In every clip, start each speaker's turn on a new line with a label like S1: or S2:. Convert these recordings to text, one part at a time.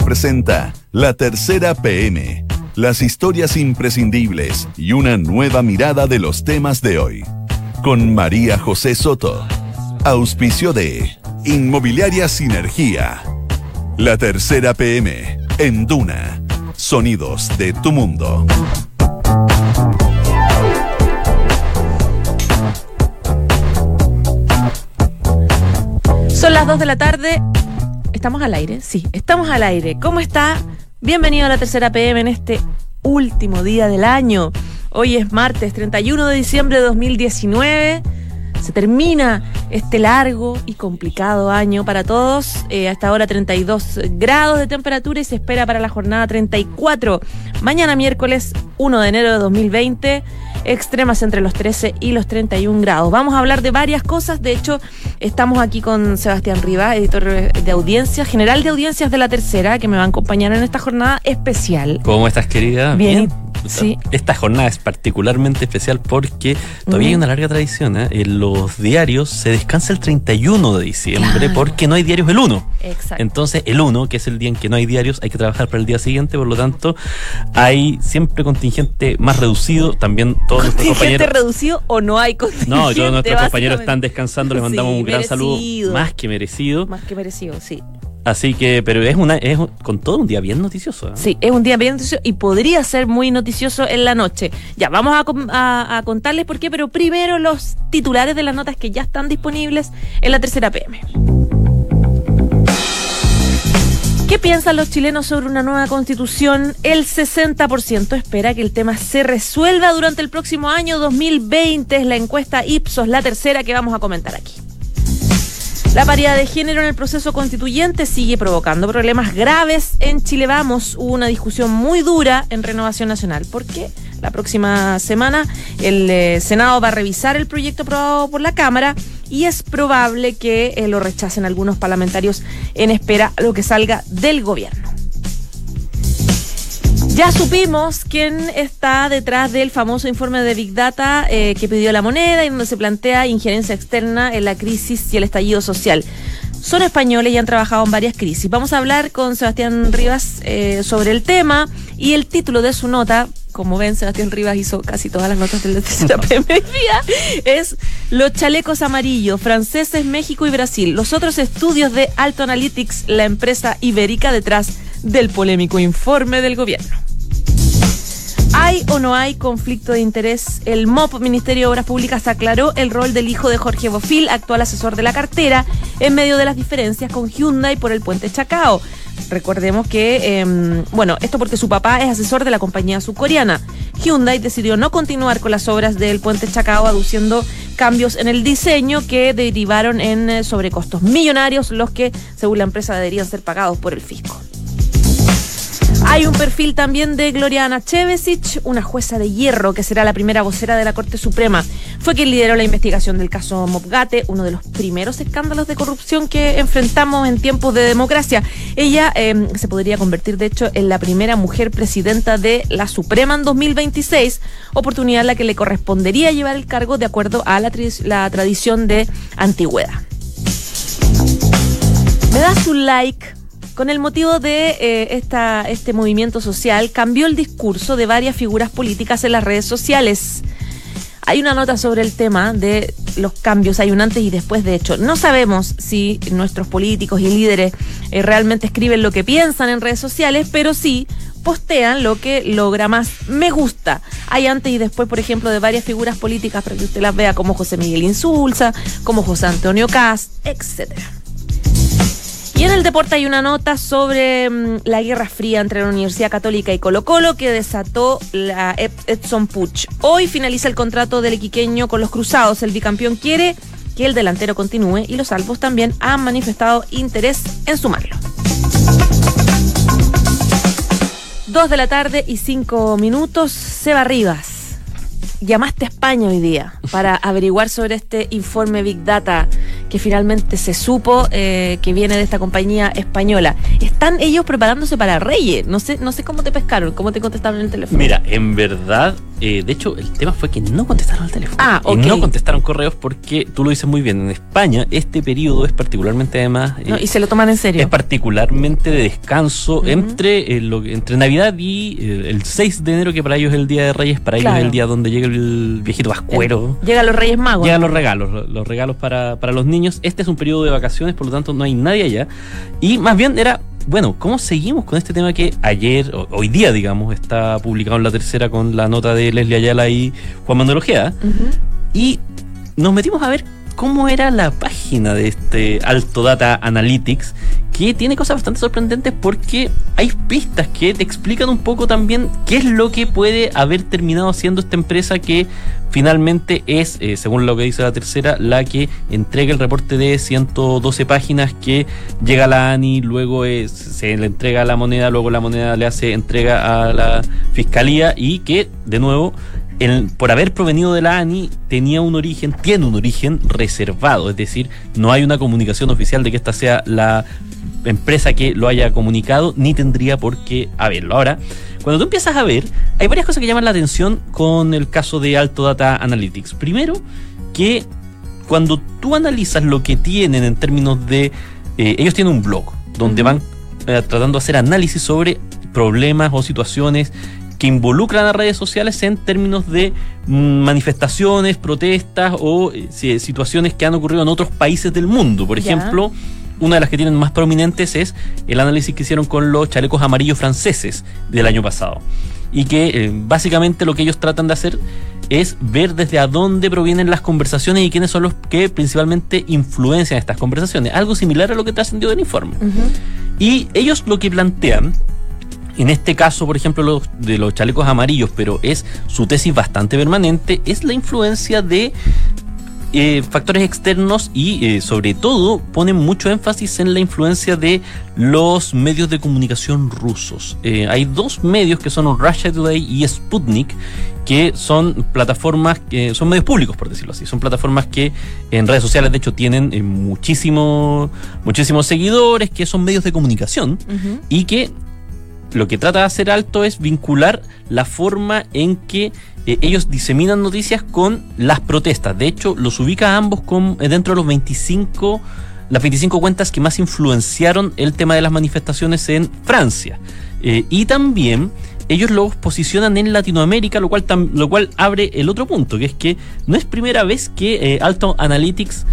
S1: Presenta La Tercera PM, las historias imprescindibles y una nueva mirada de los temas de hoy. Con María José Soto. Auspicio de Inmobiliaria Sinergia. La Tercera PM en Duna. Sonidos de tu mundo.
S2: Son las 2 de la tarde. ¿Estamos al aire? Sí, estamos al aire. ¿Cómo está? Bienvenido a la tercera PM en este último día del año. Hoy es martes 31 de diciembre de 2019. Se termina este largo y complicado año para todos. Eh, hasta ahora 32 grados de temperatura y se espera para la jornada 34. Mañana miércoles 1 de enero de 2020 extremas entre los 13 y los 31 grados. Vamos a hablar de varias cosas. De hecho, estamos aquí con Sebastián Riva, editor de audiencias, general de audiencias de la tercera, que me va a acompañar en esta jornada especial.
S3: ¿Cómo estás, querida?
S2: Bien. Sí.
S3: Esta jornada es particularmente especial porque todavía hay una larga tradición. ¿eh? En los diarios se descansa el 31 de diciembre porque no hay diarios el 1.
S2: Exacto.
S3: Entonces, el 1, que es el día en que no hay diarios, hay que trabajar para el día siguiente. Por lo tanto, hay siempre contingente más reducido. También todos nuestros compañeros.
S2: reducido o no hay contingente?
S3: No, todos nuestros compañeros están descansando. Les mandamos
S2: Sí,
S3: un gran
S2: merecido.
S3: saludo. Más que merecido.
S2: Más que merecido, sí.
S3: Así que, pero es una, es con todo un día bien noticioso. ¿eh?
S2: Sí, es un día bien noticioso y podría ser muy noticioso en la noche. Ya, vamos a- a contarles por qué, pero primero los titulares de las notas que ya están disponibles en la tercera PM. ¿Qué piensan los chilenos sobre una nueva constitución? El 60% espera que el tema se resuelva durante el próximo año 2020. Es la encuesta Ipsos, la tercera que vamos a comentar aquí. La paridad de género en el proceso constituyente sigue provocando problemas graves en Chile Vamos. Hubo una discusión muy dura en Renovación Nacional porque la próxima semana el eh, Senado va a revisar el proyecto aprobado por la Cámara y es probable que eh, lo rechacen algunos parlamentarios en espera a lo que salga del gobierno. Ya supimos quién está detrás del famoso informe de Big Data eh, que pidió la moneda y donde se plantea injerencia externa en la crisis y el estallido social. Son españoles y han trabajado en varias crisis. Vamos a hablar con Sebastián Rivas eh, sobre el tema y el título de su nota, como ven, Sebastián Rivas hizo casi todas las notas del PM hoy día, es Los chalecos amarillos, franceses, México y Brasil. Los otros estudios de Alto Analytics, la empresa ibérica detrás del polémico informe del gobierno. ¿Hay o no hay conflicto de interés? El MOP, Ministerio de Obras Públicas, aclaró el rol del hijo de Jorge Bofil, actual asesor de la cartera, en medio de las diferencias con Hyundai por el puente Chacao. Recordemos que, em, bueno, esto porque su papá es asesor de la compañía subcoreana. Hyundai decidió no continuar con las obras del puente Chacao, aduciendo cambios en el diseño que derivaron en eh, sobrecostos millonarios, los que, según la empresa, deberían ser pagados por el fisco. Hay un perfil también de Gloriana Chevesic, una jueza de hierro que será la primera vocera de la Corte Suprema. Fue quien lideró la investigación del caso Mopgate, uno de los primeros escándalos de corrupción que enfrentamos en tiempos de democracia. Ella eh, se podría convertir, de hecho, en la primera mujer presidenta de la Suprema en 2026, oportunidad a la que le correspondería llevar el cargo de acuerdo a la, la tradición de antigüedad. Me das un like. Con el motivo de eh, esta, este movimiento social, cambió el discurso de varias figuras políticas en las redes sociales. Hay una nota sobre el tema de los cambios, hay un antes y después, de hecho. No sabemos si nuestros políticos y líderes eh, realmente escriben lo que piensan en redes sociales, pero sí postean lo que logra más me gusta. Hay antes y después, por ejemplo, de varias figuras políticas para que usted las vea, como José Miguel Insulza, como José Antonio Cast, etcétera. Y en el deporte hay una nota sobre mm, la guerra fría entre la Universidad Católica y Colo Colo que desató la Ed- Edson Puch. Hoy finaliza el contrato del iquiqueño con los Cruzados. El bicampeón quiere que el delantero continúe y los salvos también han manifestado interés en sumarlo. Dos de la tarde y cinco minutos. Seba Rivas, llamaste a España hoy día para averiguar sobre este informe Big Data que finalmente se supo eh, que viene de esta compañía española. Están ellos preparándose para Reyes. No sé, no sé cómo te pescaron, cómo te contestaron en el teléfono.
S3: Mira, en verdad, eh, de hecho, el tema fue que no contestaron al teléfono.
S2: Ah,
S3: Y
S2: ok.
S3: no contestaron correos porque, tú lo dices muy bien, en España este periodo es particularmente además... eh,
S2: No, y se lo toman en serio.
S3: es particularmente de descanso entre, eh, lo- entre Navidad y eh, el 6 de enero, que para ellos es el Día de Reyes, para ellos es el día donde llega el viejito vascuero.
S2: Llegan los Reyes Magos.
S3: Llegan los regalos, lo- los regalos para, para los niños. Este es un periodo de vacaciones, por lo tanto no hay nadie allá. Y más bien era, bueno, ¿cómo seguimos con este tema que ayer, o- hoy día, digamos, está publicado en la tercera con la nota de Leslie Ayala y Juan Manuel Ojeda?
S2: Ujú.
S3: Y nos metimos a ver cómo era la página de este Alto Data Analytics, que tiene cosas bastante sorprendentes porque hay pistas que te explican un poco también qué es lo que puede haber terminado haciendo esta empresa que finalmente es, eh, según lo que dice la tercera, la que entrega el reporte de 112 páginas que llega a la ANI, luego es- se le entrega la moneda, luego la moneda le hace entrega a la fiscalía y que, de nuevo, el- por haber provenido de la ANI, tenía un origen, tiene un origen reservado, es decir, no hay una comunicación oficial de que esta sea la empresa que lo haya comunicado, ni tendría por qué haberlo. Ahora, cuando tú empiezas a ver, hay varias cosas que llaman la atención con el caso de Alto Data Analytics. Primero, que cuando tú analizas lo que tienen en términos de... eh, ellos tienen un blog donde van eh, tratando de hacer análisis sobre problemas o situaciones que involucran a redes sociales en términos de mm, manifestaciones, protestas o eh, si- situaciones que han ocurrido en otros países del mundo. Por ejemplo, una de las que tienen más prominentes es el análisis que hicieron con los chalecos amarillos franceses del año pasado. Y que eh, básicamente lo que ellos tratan de hacer es ver desde a dónde provienen las conversaciones y quiénes son los que principalmente influencian estas conversaciones. Algo similar a lo que trascendió del informe. Y ellos lo que plantean, en este caso, por ejemplo, los, de los chalecos amarillos, pero es su tesis bastante permanente, es la influencia de eh, factores externos y eh, sobre todo ponen mucho énfasis en la influencia de los medios de comunicación rusos. Eh, hay dos medios que son Russia Today y Sputnik que son plataformas que son medios públicos por decirlo así son plataformas que en redes sociales de hecho tienen muchísimo, muchísimos seguidores que son medios de comunicación y que lo que trata de hacer alto es vincular la forma en que eh, ellos diseminan noticias con las protestas. De hecho, los ubica a ambos con, eh, dentro de los 25, las 25 cuentas que más influenciaron el tema de las manifestaciones en Francia. Eh, y también ellos los posicionan en Latinoamérica, lo cual, lo cual abre el otro punto, que es que no es primera vez que Alto Analytics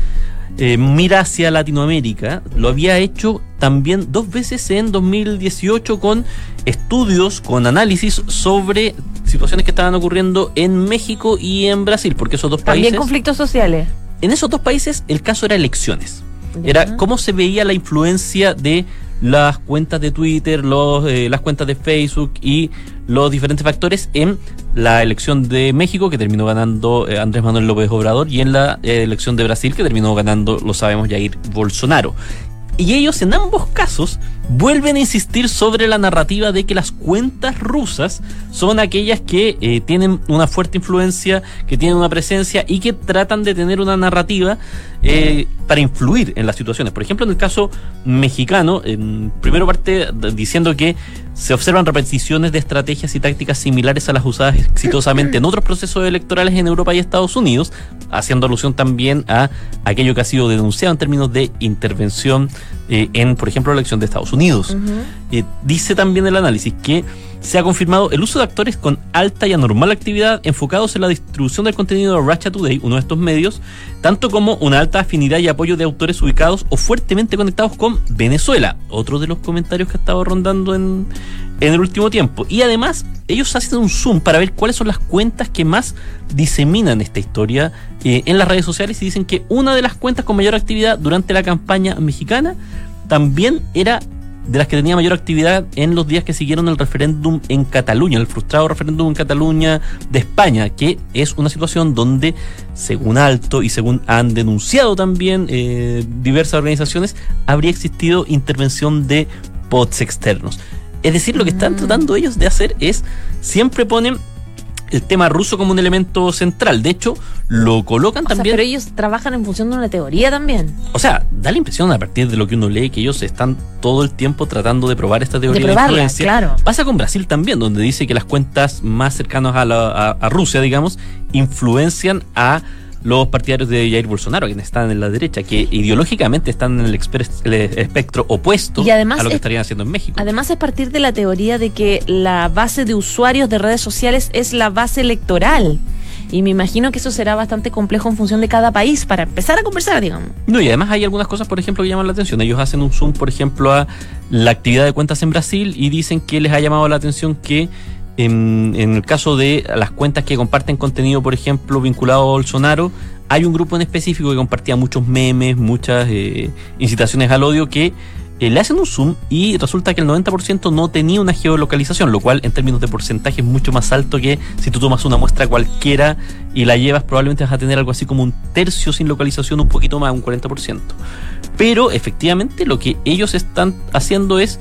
S3: eh, mira hacia Latinoamérica. Lo había hecho también dos veces en 2018 con estudios, con análisis sobre situaciones que estaban ocurriendo en México y en Brasil, porque esos dos
S2: También
S3: países...
S2: conflictos sociales.
S3: En esos dos países el caso era elecciones. Era cómo se veía la influencia de las cuentas de Twitter, los, eh, las cuentas de Facebook y los diferentes factores en la elección de México, que terminó ganando eh, Andrés Manuel López Obrador, y en la eh, elección de Brasil, que terminó ganando, lo sabemos, Jair Bolsonaro. Y ellos en ambos casos vuelven a insistir sobre la narrativa de que las cuentas rusas son aquellas que eh, tienen una fuerte influencia, que tienen una presencia y que tratan de tener una narrativa eh, para influir en las situaciones. Por ejemplo, en el caso mexicano, en primero parte diciendo que se observan repeticiones de estrategias y tácticas similares a las usadas exitosamente en otros procesos electorales en Europa y Estados Unidos, haciendo alusión también a aquello que ha sido denunciado en términos de intervención eh, en, por ejemplo, la elección de Estados Unidos. Eh, dice también el análisis que se ha confirmado el uso de actores con alta y anormal actividad enfocados en la distribución del contenido de Russia Today, uno de estos medios, tanto como una alta afinidad y apoyo de autores ubicados o fuertemente conectados con Venezuela, otro de los comentarios que ha estado rondando en, en el último tiempo. Y además, ellos hacen un zoom para ver cuáles son las cuentas que más diseminan esta historia eh, en las redes sociales y dicen que una de las cuentas con mayor actividad durante la campaña mexicana también era de las que tenía mayor actividad en los días que siguieron el referéndum en Cataluña, el frustrado referéndum en Cataluña de España, que es una situación donde, según Alto y según han denunciado también eh, diversas organizaciones, habría existido intervención de bots externos. Es decir, lo que están
S2: Mm.
S3: tratando ellos de hacer es siempre ponen el tema ruso como un elemento central. De hecho, lo colocan
S2: O sea,
S3: también.
S2: pero ellos trabajan en función de una teoría también.
S3: O sea, da la impresión a partir de lo que uno lee que ellos están todo el tiempo tratando de probar esta teoría de,
S2: probarla,
S3: influencia.
S2: claro.
S3: Pasa con Brasil también, donde dice que las cuentas más cercanas a, la- a- a Rusia, digamos, influencian a los partidarios de Jair Bolsonaro, quienes están en la derecha, que ideológicamente están en el, expres- el espectro opuesto
S2: Y además
S3: a lo que
S2: es-
S3: estarían haciendo en México.
S2: Además es partir de la teoría de que la base de usuarios de redes sociales es la base electoral. Y me imagino que eso será bastante complejo en función de cada país para empezar a conversar, digamos.
S3: No, y además hay algunas cosas, por ejemplo, que llaman la atención. Ellos hacen un zoom, por ejemplo, a la actividad de cuentas en Brasil y dicen que les ha llamado la atención que en, el caso de las cuentas que comparten contenido, por ejemplo, vinculado a Bolsonaro, hay un grupo en específico que compartía muchos memes, muchas eh, incitaciones al odio que eh, le hacen un zoom y resulta que el 90% no tenía una geolocalización, lo cual en términos de porcentaje es mucho más alto que si tú tomas una muestra cualquiera y la llevas, probablemente vas a tener algo así como un tercio sin localización, un poquito más, un 40%. Pero efectivamente lo que ellos están haciendo es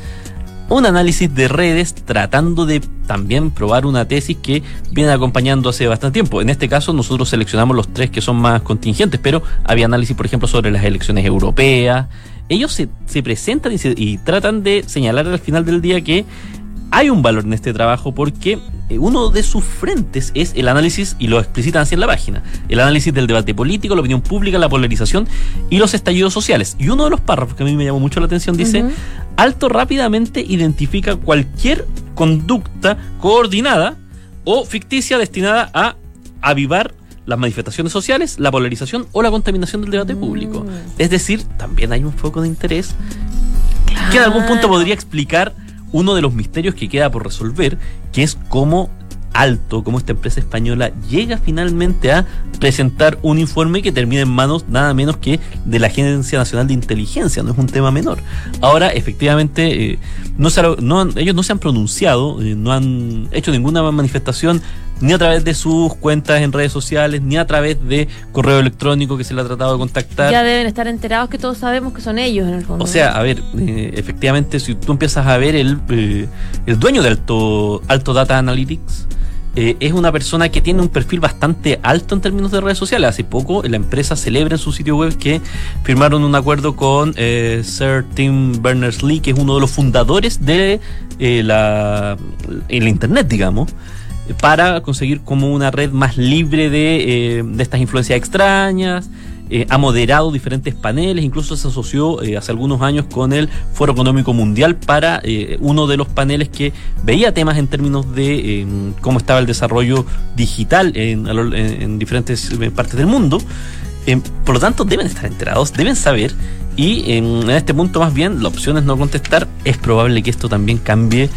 S3: un análisis de redes tratando de también probar una tesis que viene acompañando hace bastante tiempo. En este caso nosotros seleccionamos los tres que son más contingentes, pero había análisis, por ejemplo, sobre las elecciones europeas. Ellos se, se presentan y, se- y tratan de señalar al final del día que hay un valor en este trabajo porque eh, uno de sus frentes es el análisis, y lo explicitan así en la página, el análisis del debate político, la opinión pública, la polarización y los estallidos sociales. Y uno de los párrafos que a mí me llamó mucho la atención dice. Alto rápidamente identifica cualquier conducta coordinada o ficticia destinada a avivar las manifestaciones sociales, la polarización o la contaminación del debate público. Es decir, también hay un foco de interés que en algún punto podría explicar uno de los misterios que queda por resolver, que es cómo Alto, cómo esta empresa española llega finalmente a presentar un informe que termina en manos nada menos que de la Agencia Nacional de Inteligencia, no es un tema menor. Ahora, efectivamente, eh, no se no ellos no se han pronunciado, eh, no han hecho ninguna manifestación ni a través de sus cuentas en redes sociales, ni a través de correo electrónico que se le ha tratado de contactar.
S2: Ya deben estar enterados que todos sabemos que son ellos en el fondo.
S3: O sea, a ver, eh, efectivamente, si tú empiezas a ver el, eh, el dueño de Alto, Alto Data Analytics, eh, es una persona que tiene un perfil bastante alto en términos de redes sociales. Hace poco la empresa celebra en su sitio web que firmaron un acuerdo con eh, Sir Tim Berners-Lee, que es uno de los fundadores de eh, la, el Internet, digamos para conseguir como una red más libre de, eh, de estas influencias extrañas. eh, ha moderado diferentes paneles, incluso se asoció eh, hace algunos años con el Foro Económico Mundial para uno de los paneles que veía temas en términos de cómo estaba el desarrollo digital en, en- en diferentes partes del mundo. Por lo tanto, deben estar enterados, deben saber. Y en, este punto, más bien, la opción es no contestar. Es probable que esto también cambie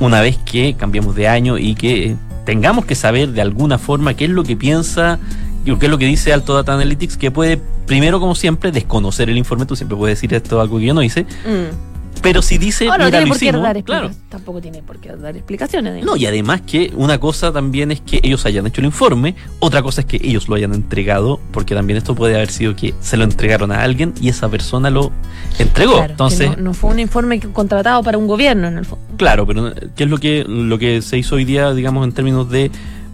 S3: una vez que cambiemos de año y que tengamos que saber de alguna forma qué es lo que piensa y qué es lo que dice Alto Data Analytics, que puede, primero, como siempre, desconocer el informe. Tú siempre puedes decir esto algo que yo no hice.
S2: Mm.
S3: Pero si dice,
S2: Ahora no
S3: mira,
S2: tiene por qué dar
S3: claro.
S2: Tampoco tiene por qué dar explicaciones. digamos.
S3: No, y además que una cosa también es que ellos hayan hecho el informe, otra cosa es que ellos lo hayan entregado, porque también esto puede haber sido que se lo entregaron a alguien y esa persona lo entregó.
S2: Claro,
S3: Entonces,
S2: no, no fue un informe contratado para un gobierno en el fondo.
S3: claro, pero ¿qué es lo que, lo que se hizo hoy día, digamos, en términos de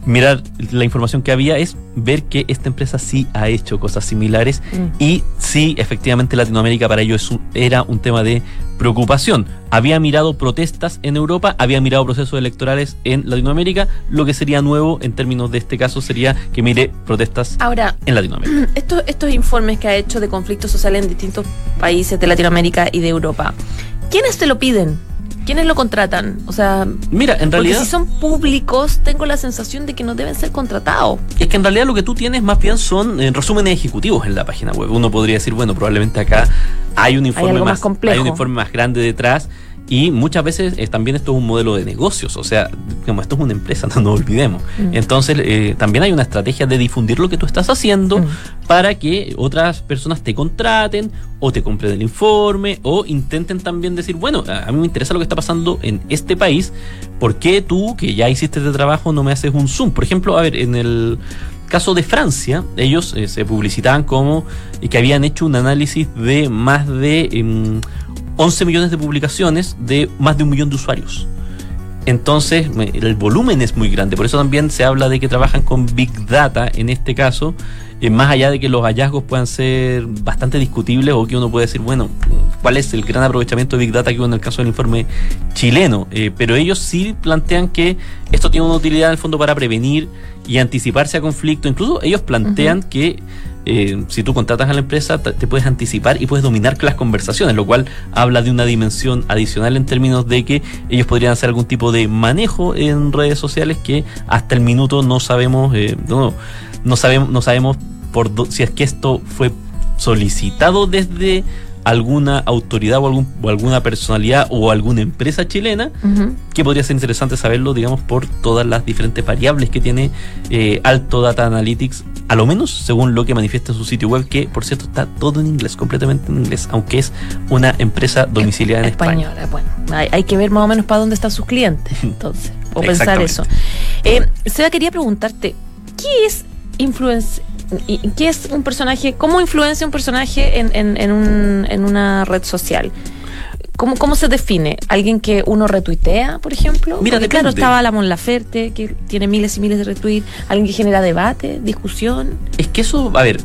S3: mirar la información que había? Es ver que esta empresa sí ha hecho cosas similares
S2: Mm.
S3: y sí, efectivamente, Latinoamérica para ellos era un tema de preocupación. Había mirado protestas en Europa, había mirado procesos electorales en Latinoamérica. Lo que sería nuevo en términos de este caso sería que mire protestas
S2: Ahora,
S3: en Latinoamérica.
S2: estos, estos informes que ha hecho de conflictos sociales en distintos países de Latinoamérica y de Europa, ¿quiénes te lo piden? ¿Quiénes lo contratan? O sea,
S3: Mira, en
S2: porque
S3: realidad
S2: si son públicos, tengo la sensación de que no deben ser contratados.
S3: es que en realidad lo que tú tienes más bien son eh, resúmenes ejecutivos en la página web. Uno podría decir, bueno, probablemente acá hay un informe
S2: más
S3: más,
S2: complejo.
S3: hay un informe más grande detrás. Y muchas veces eh, también esto es un modelo de negocios, o sea, como esto es una empresa, no nos olvidemos.
S2: Mm.
S3: Entonces, eh, también hay una estrategia de difundir lo que tú estás haciendo
S2: Mm.
S3: para que otras personas te contraten o te compren el informe o intenten también decir, bueno, a a mí me interesa lo que está pasando en este país, ¿por qué tú, que ya hiciste este trabajo, no me haces un zoom? Por ejemplo, a ver, en el caso de Francia, ellos eh, se publicitaban como eh, que habían hecho un análisis de más de em, 11 millones de publicaciones de más de un millón de usuarios. Entonces, el volumen es muy grande. Por eso también se habla de que trabajan con Big Data en este caso, eh, más allá de que los hallazgos puedan ser bastante discutibles o que uno puede decir, bueno, ¿cuál es el gran aprovechamiento de Big Data que hubo en el caso del informe chileno? Eh, pero ellos sí plantean que esto tiene una utilidad en el fondo para prevenir y anticiparse a conflictos. Incluso ellos plantean que eh, si tú contratas a la empresa, te puedes anticipar y puedes dominar las conversaciones, lo cual habla de una dimensión adicional en términos de que ellos podrían hacer algún tipo de manejo en redes sociales que hasta el minuto no sabemos, eh, no, no sabemos, no sabemos por si es que esto fue solicitado desde alguna autoridad o, algún, o alguna personalidad o alguna empresa chilena, que podría ser interesante saberlo, digamos, por todas las diferentes variables que tiene eh, Alto Data Analytics, a lo menos según lo que manifiesta su sitio web, que por cierto está todo en inglés, completamente en inglés, aunque es una empresa domiciliada en Española.
S2: España. Bueno, hay, que ver más o menos para dónde están sus clientes, entonces, o pensar eso. Eh, Seba, quería preguntarte, ¿qué es influencia? ¿Qué es un personaje? ¿Cómo influencia un personaje en, en, un, en una red social? ¿Cómo, ¿Cómo se define? ¿Alguien que uno retuitea, por ejemplo?
S3: Mira,
S2: Porque, claro, estaba la Mon Laferte, que tiene miles y miles de retweets. ¿Alguien que genera debate, discusión?
S3: Es que eso, a ver,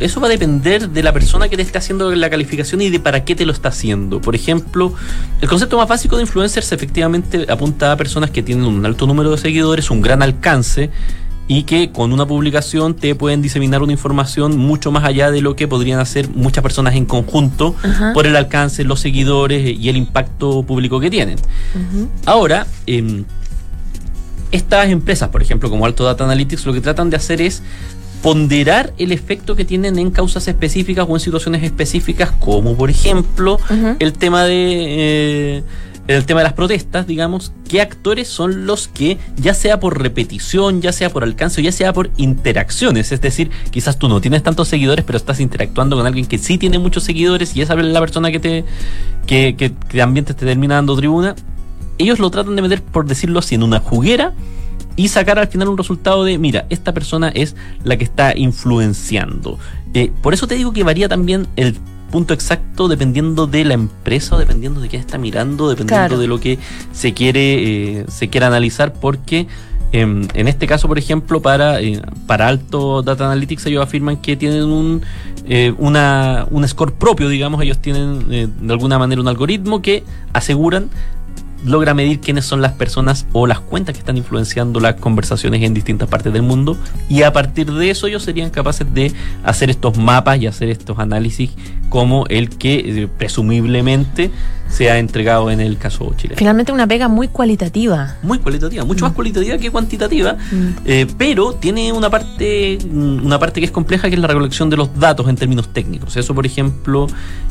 S3: eso va a depender de la persona que te esté haciendo la calificación y de para qué te lo está haciendo. Por ejemplo, el concepto más básico de influencers efectivamente apunta a personas que tienen un alto número de seguidores, un gran alcance y que con una publicación te pueden diseminar una información mucho más allá de lo que podrían hacer muchas personas en conjunto por el alcance, los seguidores y el impacto público que tienen. Ahora, em, estas empresas, por ejemplo, como Alto Data Analytics, lo que tratan de hacer es ponderar el efecto que tienen en causas específicas o en situaciones específicas, como por ejemplo el tema de... Eh, el tema de las protestas, digamos, qué actores son los que, ya sea por repetición, ya sea por alcance ya sea por interacciones, es decir, quizás tú no tienes tantos seguidores, pero estás interactuando con alguien que sí tiene muchos seguidores y esa es la persona que te que, que, también te, esté termina dando tribuna, ellos lo tratan de meter, por decirlo así, en una juguera y sacar al final un resultado de, mira, esta persona es la que está influenciando. Eh, por eso te digo que varía también el punto exacto dependiendo de la empresa dependiendo de quién está mirando, dependiendo de lo que se quiere, eh, se quiera analizar, porque em, en este caso, por ejemplo, para, eh, para Alto Data Analytics, ellos afirman que tienen un, eh, una, un score propio, digamos, ellos tienen de alguna manera un algoritmo que aseguran logra medir quiénes son las personas o las cuentas que están influenciando las conversaciones en distintas partes del mundo y a partir de eso ellos serían capaces de hacer estos mapas y hacer estos análisis como el que eh, presumiblemente se ha entregado en el caso chileno.
S2: Finalmente una pega muy cualitativa.
S3: Muy cualitativa, mucho más mm. cualitativa que cuantitativa, mm. eh, pero tiene una parte, una parte que es compleja que es la recolección de los datos en términos técnicos. Eso, por ejemplo,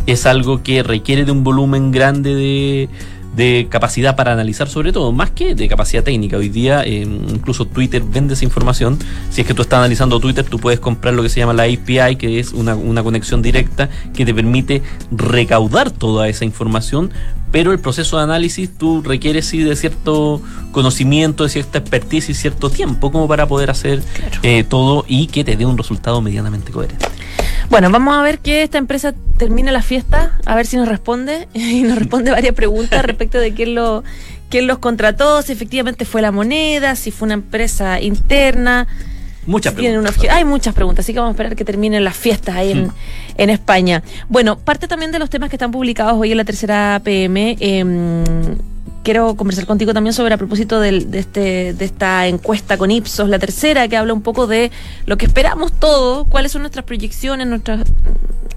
S3: es algo que requiere de un volumen grande de de capacidad para analizar sobre todo, más que de capacidad técnica. Hoy día incluso Twitter vende esa información. Si es que tú estás analizando Twitter, tú puedes comprar lo que se llama la API, que es una, una conexión directa que te permite recaudar toda esa información, pero el proceso de análisis tú requieres sí de cierto conocimiento, de cierta expertise y cierto tiempo como para poder hacer eh, todo y que te dé un resultado medianamente coherente.
S2: Bueno, vamos a ver que esta empresa termine la fiesta, a ver si nos responde. Y nos responde varias preguntas respecto de quién, lo, quién los contrató, si efectivamente fue la moneda, si fue una empresa interna.
S3: Muchas preguntas.
S2: hay muchas preguntas, así que vamos a esperar que terminen las fiestas ahí en, hmm. en, España. Bueno, parte también de los temas que están publicados hoy en la tercera PM. Em, quiero conversar contigo también sobre a propósito de, este, de esta encuesta con Ipsos, la tercera, que habla un poco de lo que esperamos todos, cuáles son nuestras proyecciones, nuestros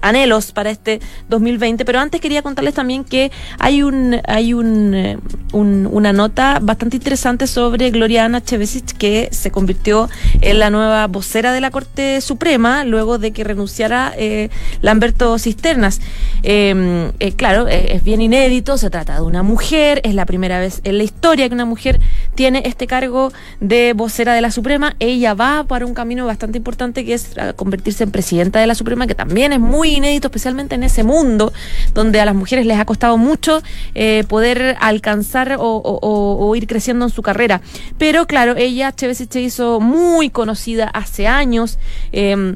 S2: anhelos para este 2020. Pero antes quería contarles también que hay un hay un, eh, una nota bastante interesante sobre Gloriana Chevesic, que se convirtió en la nueva vocera de la Corte Suprema luego de que renunciara eh, Lamberto Cisternas. Em, eh, claro, es bien inédito, se trata de una mujer, es la primera primera vez en la historia que una mujer tiene este cargo de vocera de la Suprema. Ella va para un camino bastante importante que es convertirse en presidenta de la Suprema, que también es muy inédito, especialmente en ese mundo donde a las mujeres les ha costado mucho eh, poder alcanzar o, ir creciendo en su carrera. Pero claro, ella, Chévez se hizo muy conocida hace años. Eh,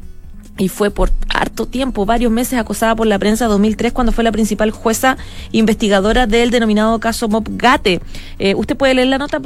S2: y fue por harto tiempo, varios meses acosada por la prensa 2003 cuando fue la principal jueza investigadora del denominado caso Mop Gate. Eh, usted puede leer la nota,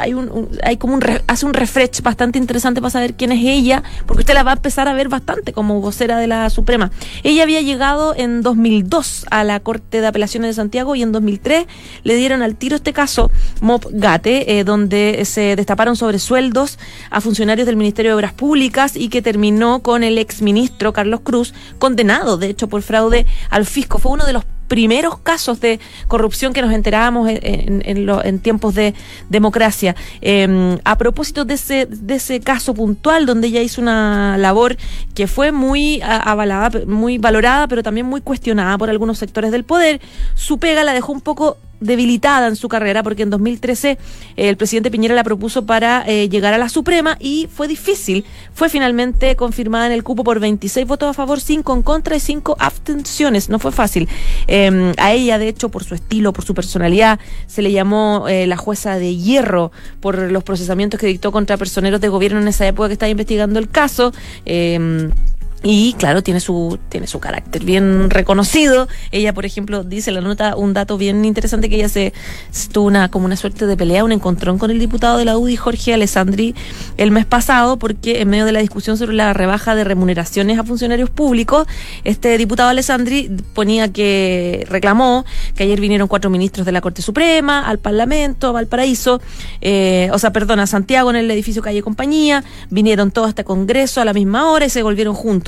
S2: hay un, hay como un hace un refresh bastante interesante para saber quién es ella, porque usted la va a empezar a ver bastante como vocera de la Suprema. Ella había llegado en 2002 a la Corte de Apelaciones de Santiago y en 2003 le dieron al tiro este caso Mop Gate, eh, donde se destaparon sobre sueldos a funcionarios del Ministerio de Obras Públicas y que terminó con el ex ministro Carlos Cruz, condenado de hecho por fraude al fisco. Fue uno de los primeros casos de corrupción que nos enterábamos en, en, tiempos de democracia. Em, a propósito de ese, de ese caso puntual, donde ella hizo una labor que fue muy avalada, muy valorada, pero también muy cuestionada por algunos sectores del poder, su pega la dejó un poco debilitada en su carrera porque en 2013 eh, el presidente Piñera la propuso para eh, llegar a la Suprema y fue difícil. Fue finalmente confirmada en el cupo por 26 votos a favor, 5 en contra y 5 abstenciones. No fue fácil. Em, a ella, de hecho, por su estilo, por su personalidad, se le llamó eh, la jueza de hierro por los procesamientos que dictó contra personeros de gobierno en esa época que estaba investigando el caso. Y claro, tiene su, tiene su carácter bien reconocido. Ella, por ejemplo, dice la nota un dato bien interesante que ella se, tuvo una, como una suerte de pelea, un encontrón con el diputado de la UDI, Jorge Alessandri, el mes pasado, porque en medio de la discusión sobre la rebaja de remuneraciones a funcionarios públicos, este diputado Alessandri ponía que reclamó que ayer vinieron cuatro ministros de la Corte Suprema, al Parlamento, a Valparaíso, eh, o sea, perdón, a Santiago en el edificio Calle Compañía, vinieron todos hasta Congreso a la misma hora y se volvieron juntos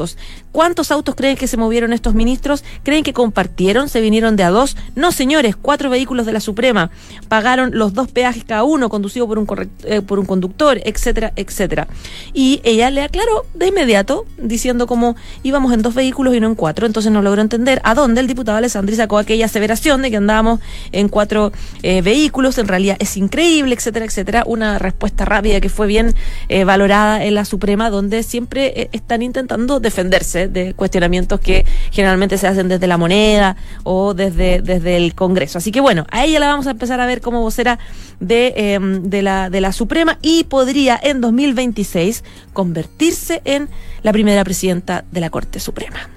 S2: ¿Cuántos autos creen que se movieron estos ministros? ¿Creen que compartieron? ¿Se vinieron de a dos? No, señores, cuatro vehículos de la Suprema. Pagaron los dos peajes cada uno, conducido por un, eh, por un conductor, etcétera, etcétera. Y ella le aclaró de inmediato, diciendo como íbamos en dos vehículos y no en cuatro. Entonces no logró entender a dónde el diputado Alessandri sacó aquella aseveración de que andábamos en cuatro eh, vehículos. En realidad es increíble, etcétera, etcétera. Una respuesta rápida que fue bien eh, valorada en la Suprema, donde siempre están intentando defenderse de cuestionamientos que generalmente se hacen desde la moneda o desde, desde el Congreso. Así que bueno, a ella la vamos a empezar a ver como vocera de, em, de, la, de la Suprema y podría en 2026 convertirse en la primera presidenta de la Corte Suprema.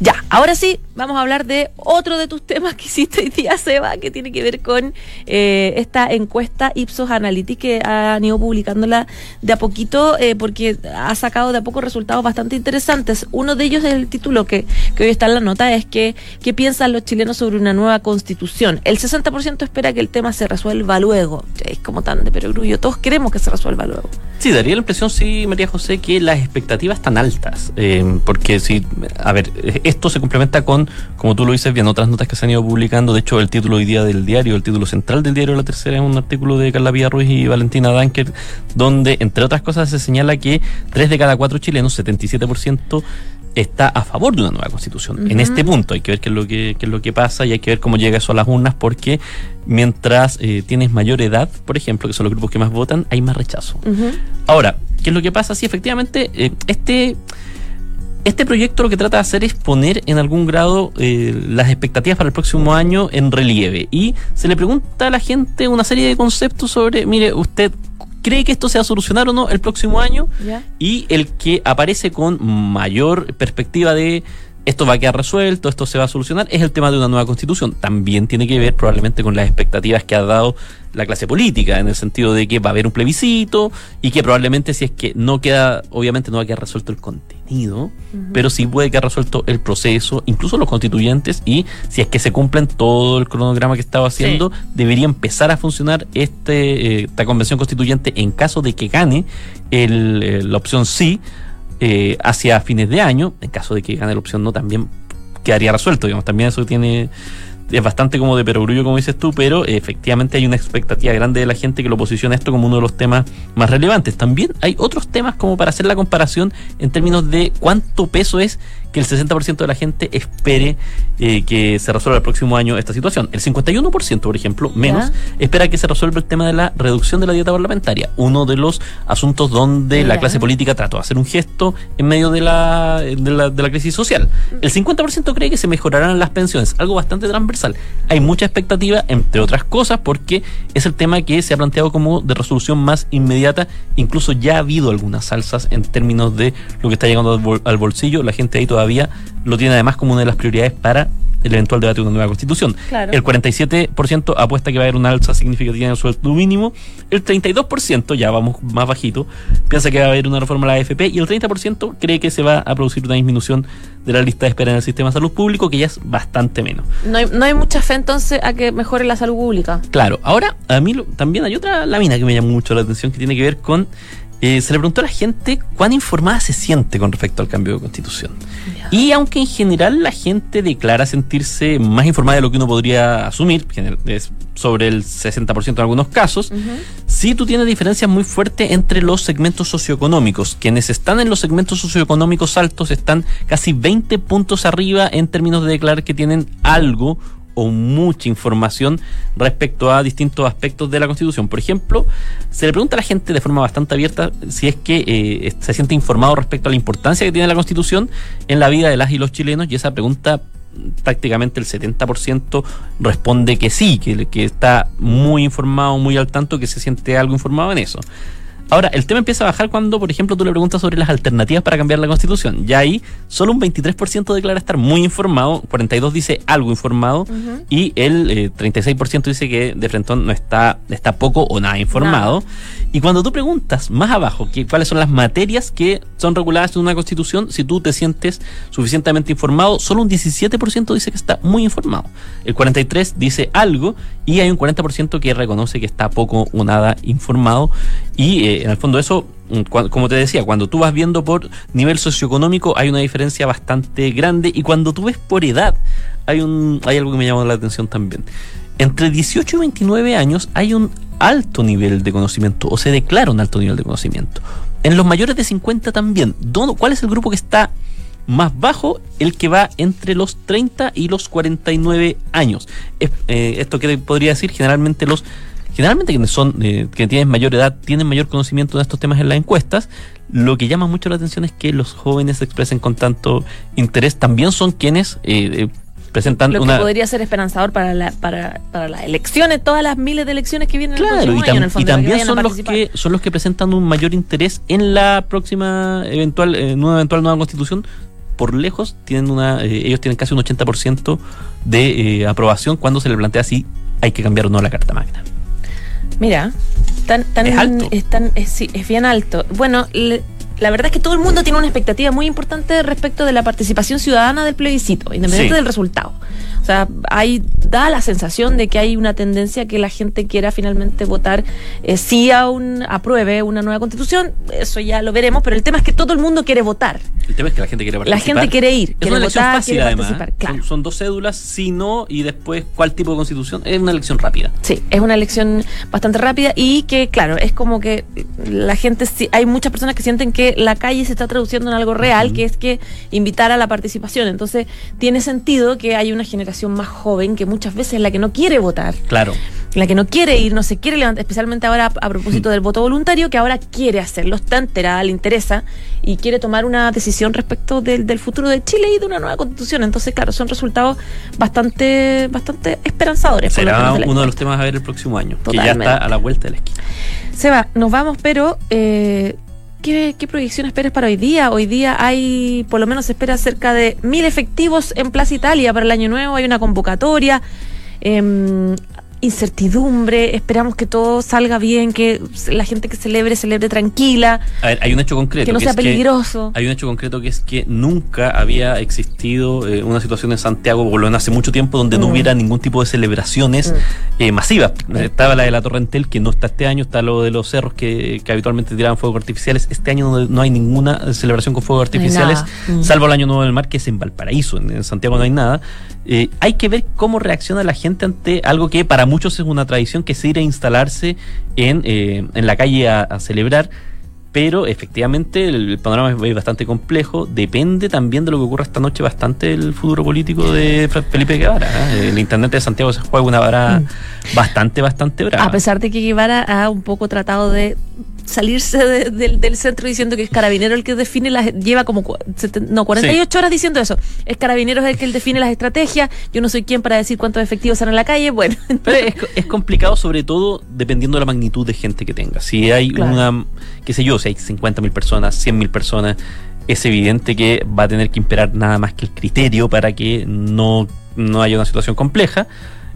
S2: Ya, ahora sí, vamos a hablar de otro de tus temas que hiciste hoy día, Seba, que tiene que ver con eh, esta encuesta Ipsos Analytics que han ido publicándola de a poquito eh, porque ha sacado de a poco resultados bastante interesantes. Uno de ellos, el título que, que hoy está en la nota, es que ¿qué piensan los chilenos sobre una nueva constitución? El 60% espera que el tema se resuelva luego. Es como tan de perogrullo. Todos queremos que se resuelva luego.
S3: Sí, daría la impresión, sí, María José, que las expectativas están altas. Eh, porque si, a ver, esto se complementa con, como tú lo dices bien, otras notas que se han ido publicando. De hecho, el título hoy día del diario, el título central del diario La Tercera es un artículo de Carla Villarruiz y Valentina Danker, donde, entre otras cosas, se señala que tres de cada cuatro chilenos, 77%, está a favor de una nueva constitución. En este punto hay que ver qué es lo que, es lo que pasa y hay que ver cómo llega eso a las urnas porque mientras eh, tienes mayor edad, por ejemplo, que son los grupos que más votan, hay más rechazo. Ahora, ¿qué es lo que pasa? Sí, efectivamente, eh, este este proyecto lo que trata de hacer es poner en algún grado eh, las expectativas para el próximo año en relieve. Y se le pregunta a la gente una serie de conceptos sobre, mire, usted cree que esto se va a solucionar o no el próximo año y el que aparece con mayor perspectiva de esto va a quedar resuelto, esto se va a solucionar, es el tema de una nueva constitución. También tiene que ver probablemente con las expectativas que ha dado la clase política, en el sentido de que va a haber un plebiscito y que probablemente si es que no queda, obviamente no va a quedar resuelto el contenido, pero sí puede quedar resuelto el proceso, incluso los constituyentes, y si es que se cumplen todo el cronograma que estaba haciendo, debería empezar a funcionar este, eh, esta convención constituyente en caso de que gane el, eh, la opción sí eh, hacia fines de año, en caso de que gane la opción no, también quedaría resuelto, digamos, también eso tiene es bastante como de perogrullo, como dices tú, pero efectivamente hay una expectativa grande de la gente que lo posiciona esto como uno de los temas más relevantes. También hay otros temas como para hacer la comparación en términos de cuánto peso es que el 60% de la gente espere eh, que se resuelva el próximo año esta situación. El 51%, por ejemplo, menos, espera que se resuelva el tema de la reducción de la dieta parlamentaria, uno de los asuntos donde la clase política trató de hacer un gesto en medio de la, de la, de la crisis social. El 50% cree que se mejorarán las pensiones, algo bastante transversal transversal. Hay mucha expectativa, entre otras cosas, porque es el tema que se ha planteado como de resolución más inmediata. Incluso ya ha habido algunas salsas en términos de lo que está llegando al bolsillo. La gente ahí todavía lo tiene además como una de las prioridades para el eventual debate de una nueva constitución. El 47% apuesta que va a haber una alza significativa en el sueldo mínimo. El 32%, ya vamos más bajito, piensa que va a haber una reforma a la AFP. Y el 30% cree que se va a producir una disminución de la lista de espera en el sistema de salud público, que ya es bastante menos.
S2: No hay, no hay mucha fe entonces a que mejore la salud pública.
S3: Claro, ahora a mí también hay otra lámina que me llama mucho la atención que tiene que ver con eh, se le preguntó a la gente cuán informada se siente con respecto al cambio de constitución. Y aunque en general la gente declara sentirse más informada de lo que uno podría asumir, sobre el 60% en algunos casos, sí tú tienes diferencias muy fuertes entre los segmentos socioeconómicos. Quienes están en los segmentos socioeconómicos altos están casi 20 puntos arriba en términos de declarar que tienen algo o mucha información respecto a distintos aspectos de la Constitución. Por ejemplo, se le pregunta a la gente de forma bastante abierta si es que eh, se siente informado respecto a la importancia que tiene la Constitución en la vida de las y los chilenos y esa pregunta prácticamente el 70% responde que sí, que, que está muy informado, muy al tanto, que se siente algo informado en eso. Ahora, el tema empieza a bajar cuando, por ejemplo, tú le preguntas sobre las alternativas para cambiar la constitución. Ya ahí solo un 23% declara estar muy informado, 42% dice algo informado y el 36% eh, dice que de frente no está, está poco o nada informado. Y cuando tú preguntas más abajo que, cuáles son las materias que son reguladas en una constitución, si tú te sientes suficientemente informado, solo un 17% dice que está muy informado. El 43% dice algo y hay un 40% que reconoce que está poco o nada informado. Y eh, en el fondo eso, mm, como te decía, cuando tú vas viendo por nivel socioeconómico hay una diferencia bastante grande y cuando tú ves por edad hay, un, hay algo que me llama la atención también. Entre 18 y 29 años hay un alto nivel de conocimiento o se declara un alto nivel de conocimiento. En los mayores de 50 también. ¿Cuál es el grupo que está más bajo? El que va entre los 30 y los 49 años. Eh, esto que podría decir generalmente los generalmente quienes son eh, que tienen mayor edad tienen mayor conocimiento de estos temas en las encuestas. Lo que llama mucho la atención es que los jóvenes se expresen con tanto interés. También son quienes eh, eh presentan
S2: lo
S3: una...
S2: que podría ser esperanzador para, la, para, para las elecciones, todas las miles de elecciones que vienen
S3: claro,
S2: el próximo
S3: y,
S2: año, en el fondo,
S3: y también son los que son los que presentan un mayor interés en la próxima eventual en una eventual nueva constitución por lejos tienen una eh, ellos tienen casi un 80% de eh, aprobación cuando se le plantea si hay que cambiar o no la carta magna.
S2: Mira, tan, tan,
S3: es alto.
S2: Es, sí, es bien alto. Bueno, la verdad es que todo el mundo tiene una expectativa muy importante respecto de la participación ciudadana del plebiscito, independiente del resultado. O sea, hay, da la sensación de que hay una tendencia que la gente quiera finalmente votar eh, sí a un apruebe una nueva constitución. Eso ya lo veremos, pero el tema es que todo el mundo quiere votar.
S3: El tema es que la gente quiere participar.
S2: La gente quiere ir, quiere
S3: una
S2: votar,
S3: fácil,
S2: quiere
S3: además,
S2: participar. Claro.
S3: Son, son, dos cédulas, sí, no, y después cuál tipo de constitución. Es una elección rápida.
S2: Sí, es una elección bastante rápida y que, claro, es como que la gente, hay muchas personas que sienten que la calle se está traduciendo en algo real, uh -huh. que es que invitar a la participación. Entonces, tiene sentido que hay una generación más joven que muchas veces es la que no quiere votar.
S3: Claro.
S2: La que no quiere ir, no se quiere levantar, especialmente ahora a, propósito del voto voluntario, que ahora quiere hacerlo, está enterada, le interesa y quiere tomar una decisión respecto del, del futuro de Chile y de una nueva constitución. Entonces, claro, son resultados bastante, bastante esperanzadores.
S3: Será uno de los temas a ver el próximo año, Totalmente. que ya está a la vuelta de la esquina.
S2: Seba, nos vamos, pero eh, ¿Qué, ¿Qué, proyección esperas para hoy día? Hoy día hay, por lo menos se espera cerca de mil efectivos en Plaza Italia para el año nuevo, hay una convocatoria. Eh, incertidumbre, esperamos que todo salga bien, que la gente que celebre, celebre tranquila.
S3: A ver, hay un hecho concreto.
S2: Que no
S3: que
S2: sea peligroso.
S3: Hay un hecho concreto que es que nunca había existido eh, una situación en Santiago, por lo menos hace mucho tiempo, donde mm. no hubiera ningún tipo de celebraciones mm. eh, masivas. Mm. Estaba la de la Torrentel, que no está este año, está lo de los cerros que, que habitualmente tiraban fuegos artificiales. Este año no, no, hay ninguna celebración con fuegos artificiales, no salvo el Año Nuevo del Mar, que es en Valparaíso. En, en Santiago no hay nada. Eh, hay que ver cómo reacciona la gente ante algo que para muchos es una tradición, que es ir a instalarse en, eh, en la calle a, a, celebrar. Pero efectivamente el, panorama es bastante complejo. Depende también de lo que ocurra esta noche bastante el futuro político de Felipe Guevara. ¿eh? El Internet de Santiago se juega una vara mm. bastante, bastante brava.
S2: A pesar de que Guevara ha un poco tratado de salirse de- del- del centro diciendo que es carabinero el que define las lleva como no 48 horas diciendo eso es carabinero el que define las estrategias yo no soy quien para decir cuántos efectivos están en la calle bueno
S3: Pero es, es complicado sobre todo dependiendo de la magnitud de gente que tenga. Si hay
S2: Claro.
S3: una, qué sé yo, si hay 50 mil personas, 100 mil personas, es evidente que va a tener que imperar nada más que el criterio para que no, no haya una situación compleja.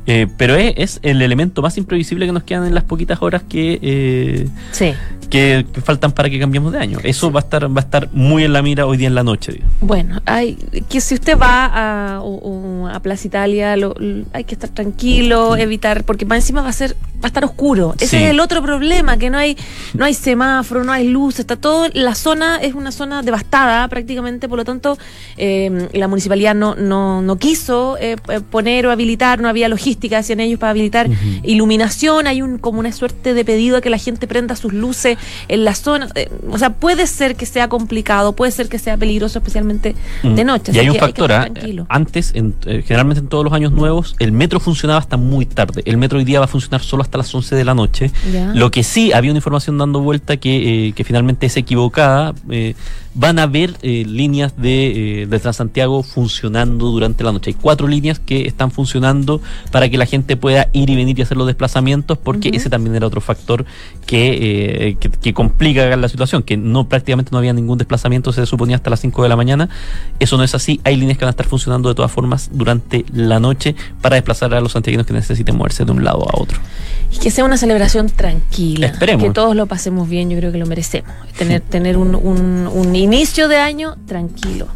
S3: Eh, pero es, es el elemento más imprevisible que nos quedan en las poquitas horas que, eh,
S2: sí
S3: que, que faltan para que cambiemos de año. Eso va a estar va a estar muy en la mira hoy día en la noche. digo.
S2: Bueno, hay que si usted va a, o- o a Plaza Italia, lo- lo- hay que estar tranquilo, evitar, porque más encima va a ser, va a estar oscuro. Ese
S3: Sí.
S2: es el otro problema, que no hay, no hay semáforo, no hay luz, está todo, la zona es una zona devastada prácticamente, por lo tanto, eh, la municipalidad no, no, no quiso eh, eh, poner o habilitar, no había logística hacia ellos para habilitar iluminación, hay un como una suerte de pedido a que la gente prenda sus luces en la zona. eh, o sea, puede ser que sea complicado, puede ser que sea peligroso, especialmente de noche.
S3: Mm. Y hay un factor,
S2: estar
S3: ¿ah? antes, en- generalmente en todos los años nuevos, el metro funcionaba hasta muy tarde. El metro hoy día va a funcionar solo hasta las 11 de la noche.
S2: Ya.
S3: Lo que sí, había una información dando vuelta que, eh, que finalmente es equivocada. eh, van a haber eh, líneas de, eh, de Transantiago funcionando durante la noche. Hay cuatro líneas que están funcionando para que la gente pueda ir y venir y hacer los desplazamientos, porque
S2: Ujú.
S3: ese también era otro factor que, eh, que, que complica la situación, que no prácticamente no había ningún desplazamiento, se suponía hasta las 5 de la mañana. Eso no es así. Hay líneas que van a estar funcionando de todas formas durante la noche para desplazar a los santiaguinos que necesiten moverse de un lado a otro.
S2: Y que sea una celebración tranquila.
S3: Esperemos.
S2: Que todos lo pasemos bien, yo creo que lo merecemos. Tener, tener un, un- un inicio de año tranquilo.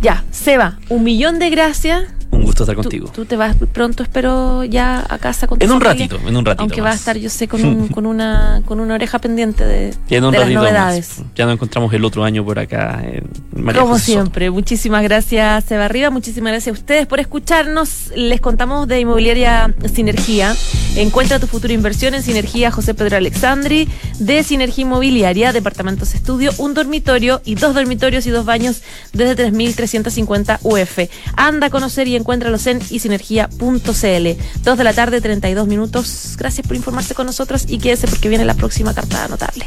S2: Ya, Seba, un millón de gracias.
S3: Un gusto estar contigo.
S2: tú te vas pronto, espero, ya a casa con tu
S3: En un
S2: familia.
S3: ratito, en un ratito.
S2: Aunque va a estar, yo sé, con, un- con, una, con una oreja pendiente de,
S3: Y en un
S2: de las
S3: ratito
S2: novedades.
S3: más. Ya nos encontramos el otro año por acá. En María
S2: Como
S3: José Soto.
S2: siempre, muchísimas gracias Seba Arriba, muchísimas gracias a ustedes por escucharnos. Les contamos de Inmobiliaria Sinergia. Encuentra tu futura inversión en Sinergia José Pedro Alexandri, de Sinergia Inmobiliaria, departamentos estudio, un dormitorio y dos dormitorios y dos baños desde 3.350 UF. Anda a conocer y encuéntralos en isinergia.cl. Dos de la tarde, 32 minutos. Gracias por informarse con nosotros y quédese porque viene la próxima carta notable.